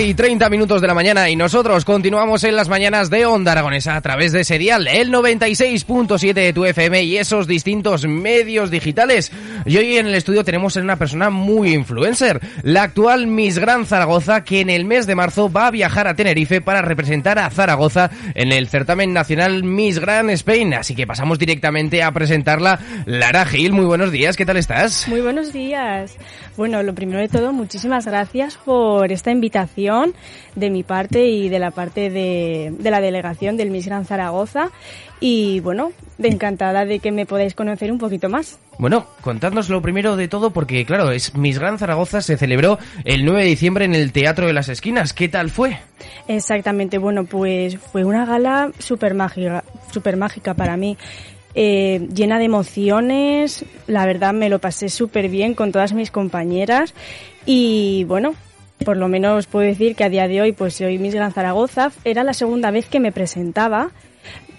y 30 minutos de la mañana y nosotros continuamos en las mañanas de Onda Aragonesa a través de Serial, el 96.7 de tu FM y esos distintos medios digitales. Y hoy en el estudio tenemos a una persona muy influencer, la actual Miss Gran Zaragoza, que en el mes de marzo va a viajar a Tenerife para representar a Zaragoza en el certamen nacional Miss Gran Spain. Así que pasamos directamente a presentarla. Lara Gil, muy buenos días, ¿qué tal estás? Muy buenos días. Bueno, lo primero de todo, muchísimas gracias por esta invitación de mi parte y de la parte de, la delegación del Miss Gran Zaragoza. Y bueno, de encantada de que me podáis conocer un poquito más. Bueno, contadnos lo primero de todo porque claro, es Miss Gran Zaragoza se celebró el 9 de diciembre en el Teatro de las Esquinas. ¿Qué tal fue? Exactamente, bueno, pues fue una gala súper mágica, super mágica para mí. Eh, llena de emociones, la verdad me lo pasé súper bien con todas mis compañeras y bueno, por lo menos puedo decir que a día de hoy, pues soy Miss Gran Zaragoza. Era la segunda vez que me presentaba.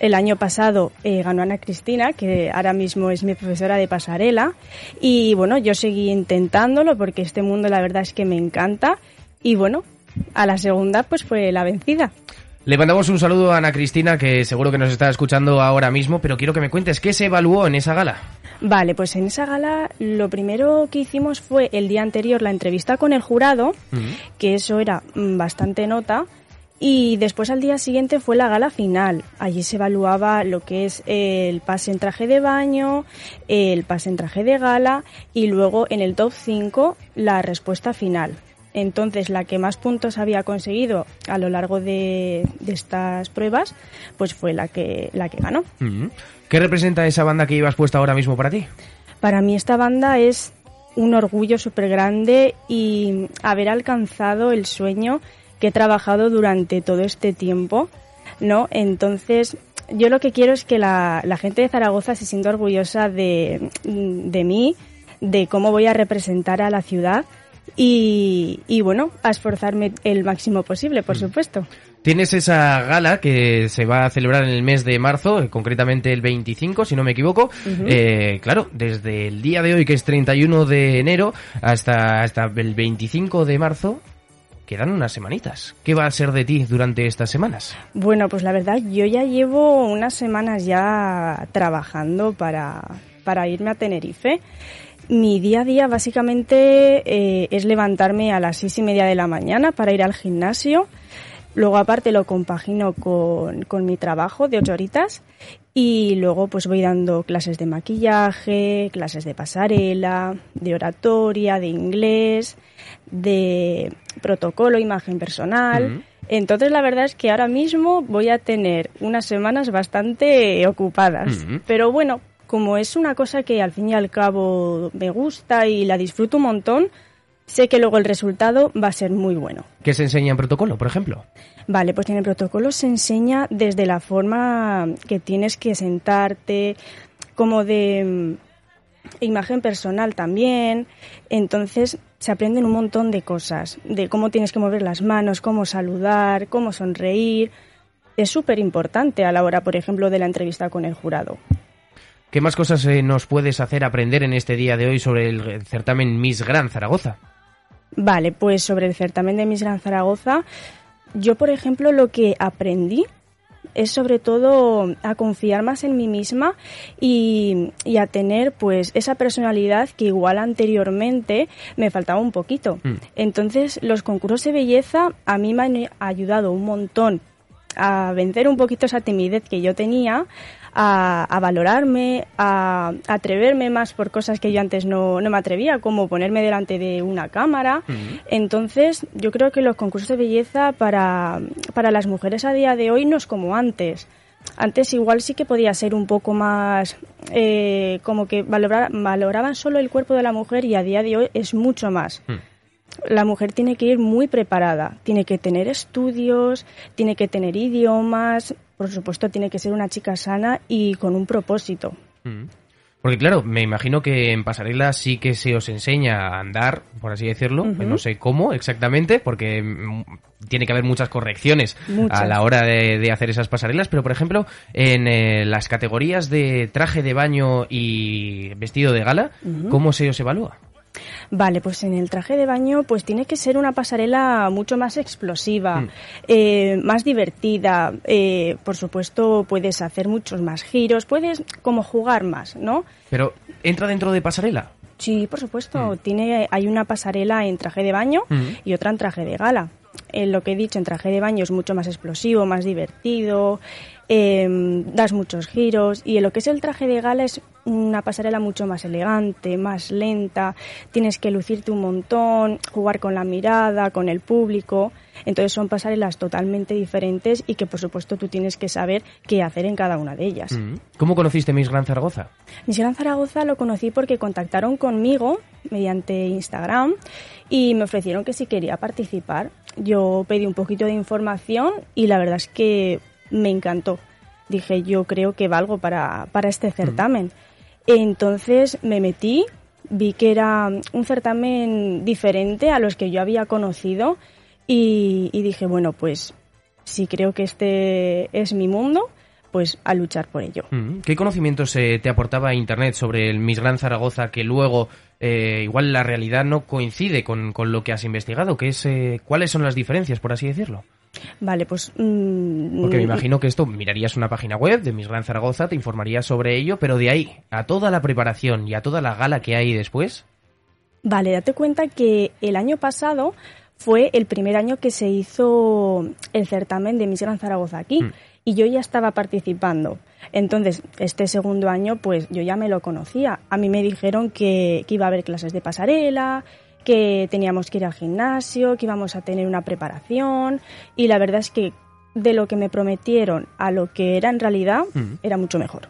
El año pasado eh, ganó Ana Cristina, que ahora mismo es mi profesora de pasarela. Y bueno, yo seguí intentándolo porque este mundo la verdad es que me encanta. Y bueno, a la segunda pues fue la vencida. Le mandamos un saludo a Ana Cristina, que seguro que nos está escuchando ahora mismo, pero quiero que me cuentes qué se evaluó en esa gala. Vale, pues en esa gala lo primero que hicimos fue el día anterior la entrevista con el jurado, que eso era mm, bastante nota, y después al día siguiente fue la gala final. Allí se evaluaba lo que es el pase en traje de baño, el pase en traje de gala y luego en el top 5 la respuesta final. Entonces, la que más puntos había conseguido a lo largo de, estas pruebas, pues fue la que, la que ganó. ¿Qué representa esa banda que ibas puesta ahora mismo para ti? Para mí esta banda es un orgullo súper grande y haber alcanzado el sueño que he trabajado durante todo este tiempo, ¿no? Entonces, yo lo que quiero es que la, la gente de Zaragoza se sienta orgullosa de, de mí, de cómo voy a representar a la ciudad y, y bueno, a esforzarme el máximo posible, por mm. supuesto. Tienes esa gala que se va a celebrar en el mes de marzo, eh, concretamente el 25, si no me equivoco. eh, claro, desde el día de hoy, que es 31 de enero, hasta, hasta el 25 de marzo, quedan unas semanitas. ¿Qué va a ser de ti durante estas semanas? Bueno, pues la verdad, yo ya llevo unas semanas ya trabajando para, para irme a Tenerife. Mi día a día básicamente eh, es levantarme a las seis y media de la mañana para ir al gimnasio. Luego aparte lo compagino con, con mi trabajo de ocho horitas y luego pues voy dando clases de maquillaje, clases de pasarela, de oratoria, de inglés, de protocolo, imagen personal. Entonces la verdad es que ahora mismo voy a tener unas semanas bastante ocupadas. Pero bueno, como es una cosa que al fin y al cabo me gusta y la disfruto un montón, sé que luego el resultado va a ser muy bueno. ¿Qué se enseña en protocolo, por ejemplo? Vale, pues en el protocolo se enseña desde la forma que tienes que sentarte, como de mm, imagen personal también. Entonces se aprenden un montón de cosas, de cómo tienes que mover las manos, cómo saludar, cómo sonreír. Es súper importante a la hora, por ejemplo, de la entrevista con el jurado. ¿Qué más cosas eh, nos puedes hacer aprender en este día de hoy sobre el certamen Miss Gran Zaragoza? Vale, pues sobre el certamen de Miss Gran Zaragoza, yo por ejemplo lo que aprendí es sobre todo a confiar más en mí misma y, a tener pues esa personalidad que igual anteriormente me faltaba un poquito. Mm. Entonces los concursos de belleza a mí me han ayudado un montón a vencer un poquito esa timidez que yo tenía, a, valorarme, a, atreverme más por cosas que yo antes no, no, me atrevía, como ponerme delante de una cámara. Entonces, yo creo que los concursos de belleza para, para las mujeres a día de hoy no es como antes. Antes igual sí que podía ser un poco más eh, como que valoraban solo el cuerpo de la mujer y a día de hoy es mucho más. Mm. La mujer tiene que ir muy preparada, tiene que tener estudios, tiene que tener idiomas, por supuesto tiene que ser una chica sana y con un propósito. Mm. Porque claro, me imagino que en pasarela sí que se os enseña a andar, por así decirlo, no sé cómo exactamente, porque mm, tiene que haber muchas correcciones a la hora de, hacer esas pasarelas, pero por ejemplo, en eh, las categorías de traje de baño y vestido de gala, ¿cómo se os evalúa? Vale, pues en el traje de baño pues tiene que ser una pasarela mucho más explosiva, mm. eh, más divertida. Eh, por supuesto, puedes hacer muchos más giros, puedes como jugar más, ¿no? Pero, ¿entra dentro de pasarela? Sí, por supuesto. Mm. Tiene, hay una pasarela en traje de baño mm. y otra en traje de gala. En lo que he dicho, en traje de baño es mucho más explosivo, más divertido, eh, das muchos giros y en lo que es el traje de gala es una pasarela mucho más elegante, más lenta, tienes que lucirte un montón, jugar con la mirada, con el público. Entonces son pasarelas totalmente diferentes y que por supuesto tú tienes que saber qué hacer en cada una de ellas. Mm. ¿Cómo conociste Miss Gran Zaragoza? Miss Gran Zaragoza lo conocí porque contactaron conmigo mediante Instagram y me ofrecieron que si quería participar. Yo pedí un poquito de información y la verdad es que me encantó. Dije, yo creo que valgo para, para este certamen. Entonces me metí, vi que era un certamen diferente a los que yo había conocido y, dije, bueno, pues si creo que este es mi mundo, pues a luchar por ello. ¿Qué conocimientos eh, te aportaba Internet sobre el Miss Gran Zaragoza que luego eh, igual la realidad no coincide con, lo que has investigado? ¿Qué es, eh, ¿Cuáles son las diferencias, por así decirlo? Vale, pues... Mm, Porque me imagino que esto, mirarías una página web de Miss Gran Zaragoza, te informarías sobre ello, pero de ahí a toda la preparación y a toda la gala que hay después... Vale, date cuenta que el año pasado fue el primer año que se hizo el certamen de Miss Gran Zaragoza aquí mm. y yo ya estaba participando. Entonces, este segundo año, pues yo ya me lo conocía. A mí me dijeron que, que iba a haber clases de pasarela, que teníamos que ir al gimnasio, que íbamos a tener una preparación y la verdad es que de lo que me prometieron a lo que era en realidad era mucho mejor.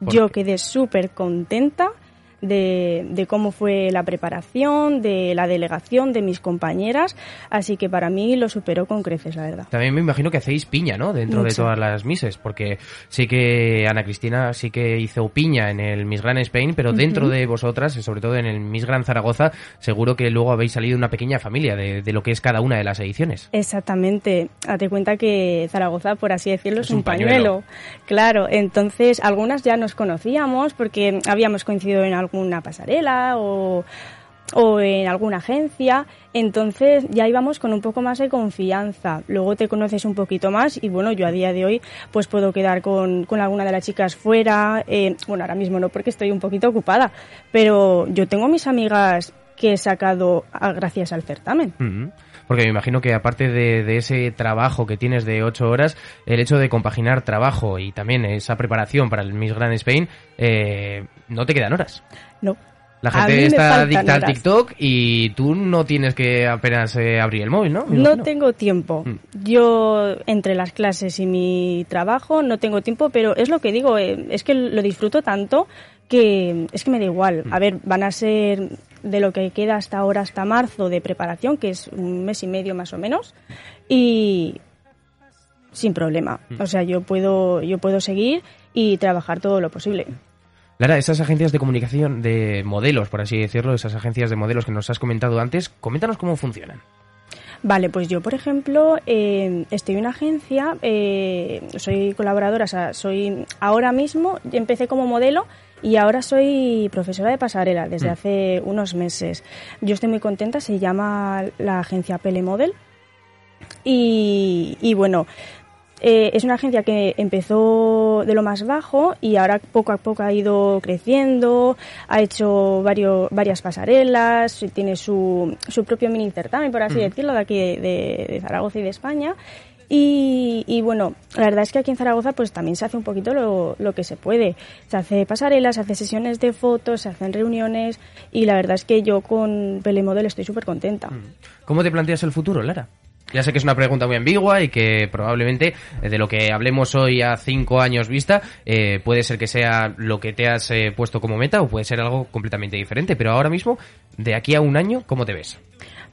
Yo quedé súper contenta de, cómo fue la preparación, de la delegación, de mis compañeras, así que para mí lo superó con creces, la verdad. También me imagino que hacéis piña, ¿no? Dentro de todas las mises, porque sí que Ana Cristina sí que hizo piña en el Miss Grand Spain, pero dentro de vosotras, sobre todo en el Miss Grand Zaragoza, seguro que luego habéis salido una pequeña familia de, lo que es cada una de las ediciones. Exactamente. Date cuenta que Zaragoza, por así decirlo, es, un, pañuelo. Claro, entonces algunas ya nos conocíamos porque habíamos coincidido en algún una pasarela o, en alguna agencia, entonces ya íbamos con un poco más de confianza. Luego te conoces un poquito más y bueno, yo a día de hoy pues puedo quedar con, alguna de las chicas fuera. Eh, bueno, ahora mismo no porque estoy un poquito ocupada, pero yo tengo mis amigas que he sacado gracias al certamen. Porque me imagino que aparte de, ese trabajo que tienes de ocho horas, el hecho de compaginar trabajo y también esa preparación para el Miss Grand Spain, eh, no te quedan horas. No. La gente está adicta al TikTok y tú no tienes que apenas eh, abrir el móvil, ¿no? no tengo tiempo. Mm. Yo, entre las clases y mi trabajo, no tengo tiempo, pero es lo que digo, eh, es que lo disfruto tanto que es que me da igual. Mm. A ver, van a ser de lo que queda hasta ahora, hasta marzo de preparación, que es un mes y medio más o menos, y sin problema. Mm. O sea, yo puedo, yo puedo seguir y trabajar todo lo posible. Lara, esas agencias de comunicación de modelos, por así decirlo, esas agencias de modelos que nos has comentado antes, coméntanos cómo funcionan. Vale, pues yo, por ejemplo, eh, estoy en una agencia, eh, soy colaboradora, o sea, soy ahora mismo, empecé como modelo y ahora soy profesora de pasarela desde mm. hace unos meses. Yo estoy muy contenta, se llama la agencia Pele Model. Y, y bueno, Eh, es una agencia que empezó de lo más bajo y ahora poco a poco ha ido creciendo, ha hecho varios, varias pasarelas, tiene su, su propio mini certamen, por así decirlo, de aquí de, de Zaragoza y de España. Y, y, bueno, la verdad es que aquí en Zaragoza pues también se hace un poquito lo, lo, que se puede. Se hace pasarelas, se hace sesiones de fotos, se hacen reuniones y la verdad es que yo con Pelemodel estoy súper contenta. ¿Cómo te planteas el futuro, Lara? Ya sé que es una pregunta muy ambigua y que probablemente eh, de lo que hablemos hoy a cinco años vista eh, puede ser que sea lo que te has eh, puesto como meta o puede ser algo completamente diferente. Pero ahora mismo, de aquí a un año, ¿cómo te ves?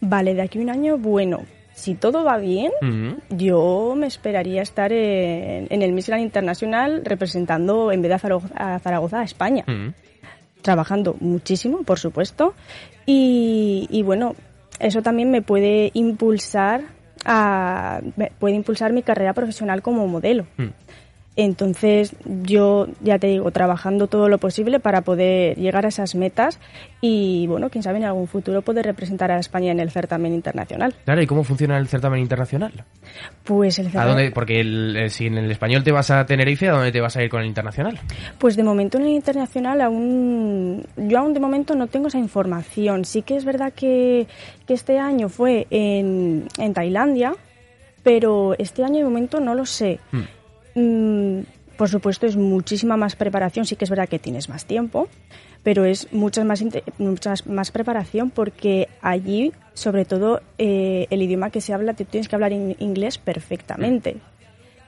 Vale, de aquí a un año, bueno, si todo va bien, uh -huh. yo me esperaría estar en, en el Miss Grand Internacional representando en vez de a Zaragoza a, Zaragoza, a España. Uh -huh. Trabajando muchísimo, por supuesto. Y, y, bueno, eso también me puede impulsar a, puede impulsar mi carrera profesional como modelo. Uh -huh. Entonces, yo ya te digo, trabajando todo lo posible para poder llegar a esas metas y, bueno, quién sabe, en algún futuro poder representar a España en el certamen internacional. Claro, ¿y cómo funciona el certamen internacional? Pues el certamen... ¿A dónde? Porque el, eh, si en el español te vas a Tenerife, ¿a dónde te vas a ir con el internacional? Pues de momento en el internacional aún... Yo aún de momento no tengo esa información. Sí que es verdad que, que este año fue en, en Tailandia, pero este año de momento no lo sé. Hmm. Por supuesto, es muchísima más preparación. Sí que es verdad que tienes más tiempo, pero es mucha más, mucha más preparación porque allí, sobre todo, eh, el idioma que se habla, te tienes que hablar en inglés perfectamente.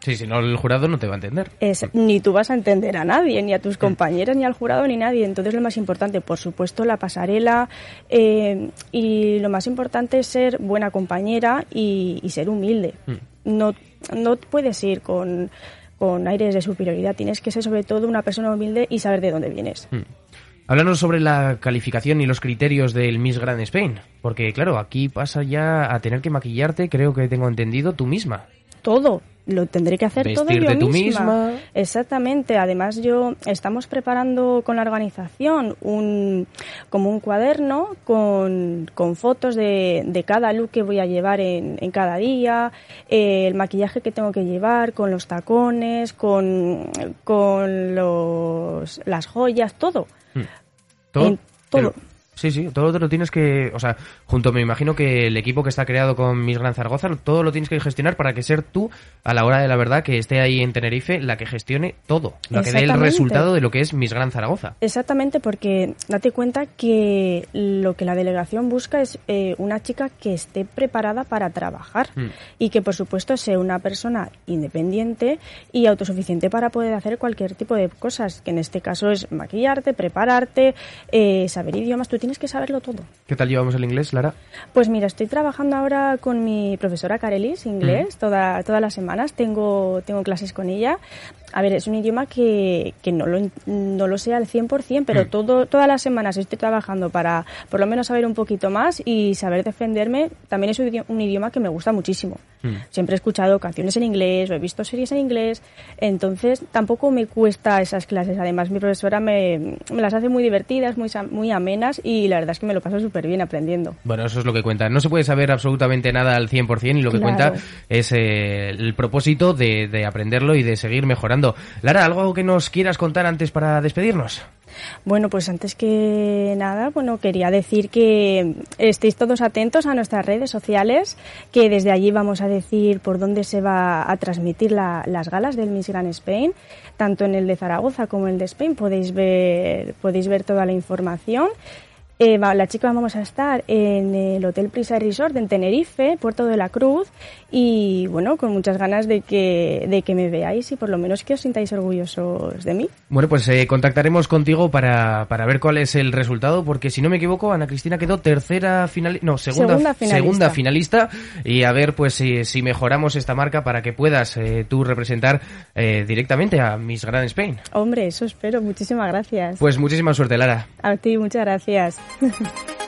Sí, si no, el jurado no te va a entender. Es, ni tú vas a entender a nadie, ni a tus compañeras, ni al jurado, ni nadie. Entonces, lo más importante, por supuesto, la pasarela. Eh, y lo más importante es ser buena compañera y, y ser humilde. Mm. No, no puedes ir con, con aires de superioridad. Tienes que ser, sobre todo, una persona humilde y saber de dónde vienes. Mm. Háblanos sobre la calificación y los criterios del Miss Grand Spain, porque claro, aquí pasa ya a tener que maquillarte, creo que tengo entendido, tú misma. Todo, lo tendré que hacer todo yo tú misma. misma. Exactamente. Además, yo estamos preparando con la organización un como un cuaderno con, con fotos de, de, cada look que voy a llevar en, en cada día, eh, el maquillaje que tengo que llevar, con los tacones, con, con los, las joyas, todo. Hmm. ¿Todo? En, todo. Pero... Sí, sí, todo te lo tienes que, o sea, junto me imagino que el equipo que está creado con Miss Gran Zaragoza, todo lo tienes que gestionar para que ser tú, a la hora de la verdad, que esté ahí en Tenerife, la que gestione todo, la que dé el resultado de lo que es Miss Gran Zaragoza. Exactamente, porque date cuenta que lo que la delegación busca es eh, una chica que esté preparada para trabajar mm. y que, por supuesto, sea una persona independiente y autosuficiente para poder hacer cualquier tipo de cosas, que en este caso es maquillarte, prepararte, eh, saber idiomas, tú tienes que saberlo todo. ¿Qué tal llevamos el inglés, Lara? Pues mira, estoy trabajando ahora con mi profesora Carelis, inglés, mm. toda, todas las semanas. Tengo, tengo clases con ella. A ver, es un idioma que, que no, lo, no lo sé al 100%, pero mm. todo, todas las semanas estoy trabajando para por lo menos saber un poquito más y saber defenderme. También es un idioma, un idioma que me gusta muchísimo. Mm. Siempre he escuchado canciones en inglés o he visto series en inglés, entonces tampoco me cuesta esas clases. Además, mi profesora me, me las hace muy divertidas, muy, muy amenas y la verdad es que me lo paso súper bien aprendiendo. Bueno, eso es lo que cuenta. No se puede saber absolutamente nada al 100% y lo que claro. cuenta es eh, el propósito de, de aprenderlo y de seguir mejorando. Lara, ¿algo que nos quieras contar antes para despedirnos? Bueno, pues antes que nada, bueno, quería decir que estéis todos atentos a nuestras redes sociales, que desde allí vamos a decir por dónde se va a transmitir la, las galas del Miss Grand Spain, tanto en el de Zaragoza como en el de Spain podéis ver, podéis ver toda la información. Eh, la chica vamos a estar en el Hotel Prisa Resort en Tenerife, Puerto de la Cruz, y bueno, con muchas ganas de que, de que me veáis y por lo menos que os sintáis orgullosos de mí. Bueno, pues eh, contactaremos contigo para, para ver cuál es el resultado, porque si no me equivoco, Ana Cristina quedó tercera finalista, no, segunda, segunda, finalista. segunda finalista, y a ver pues si, si mejoramos esta marca para que puedas eh, tú representar eh, directamente a Miss Grand Spain. Hombre, eso espero, muchísimas gracias. Pues muchísima suerte, Lara. A ti, muchas gracias. 哼 哼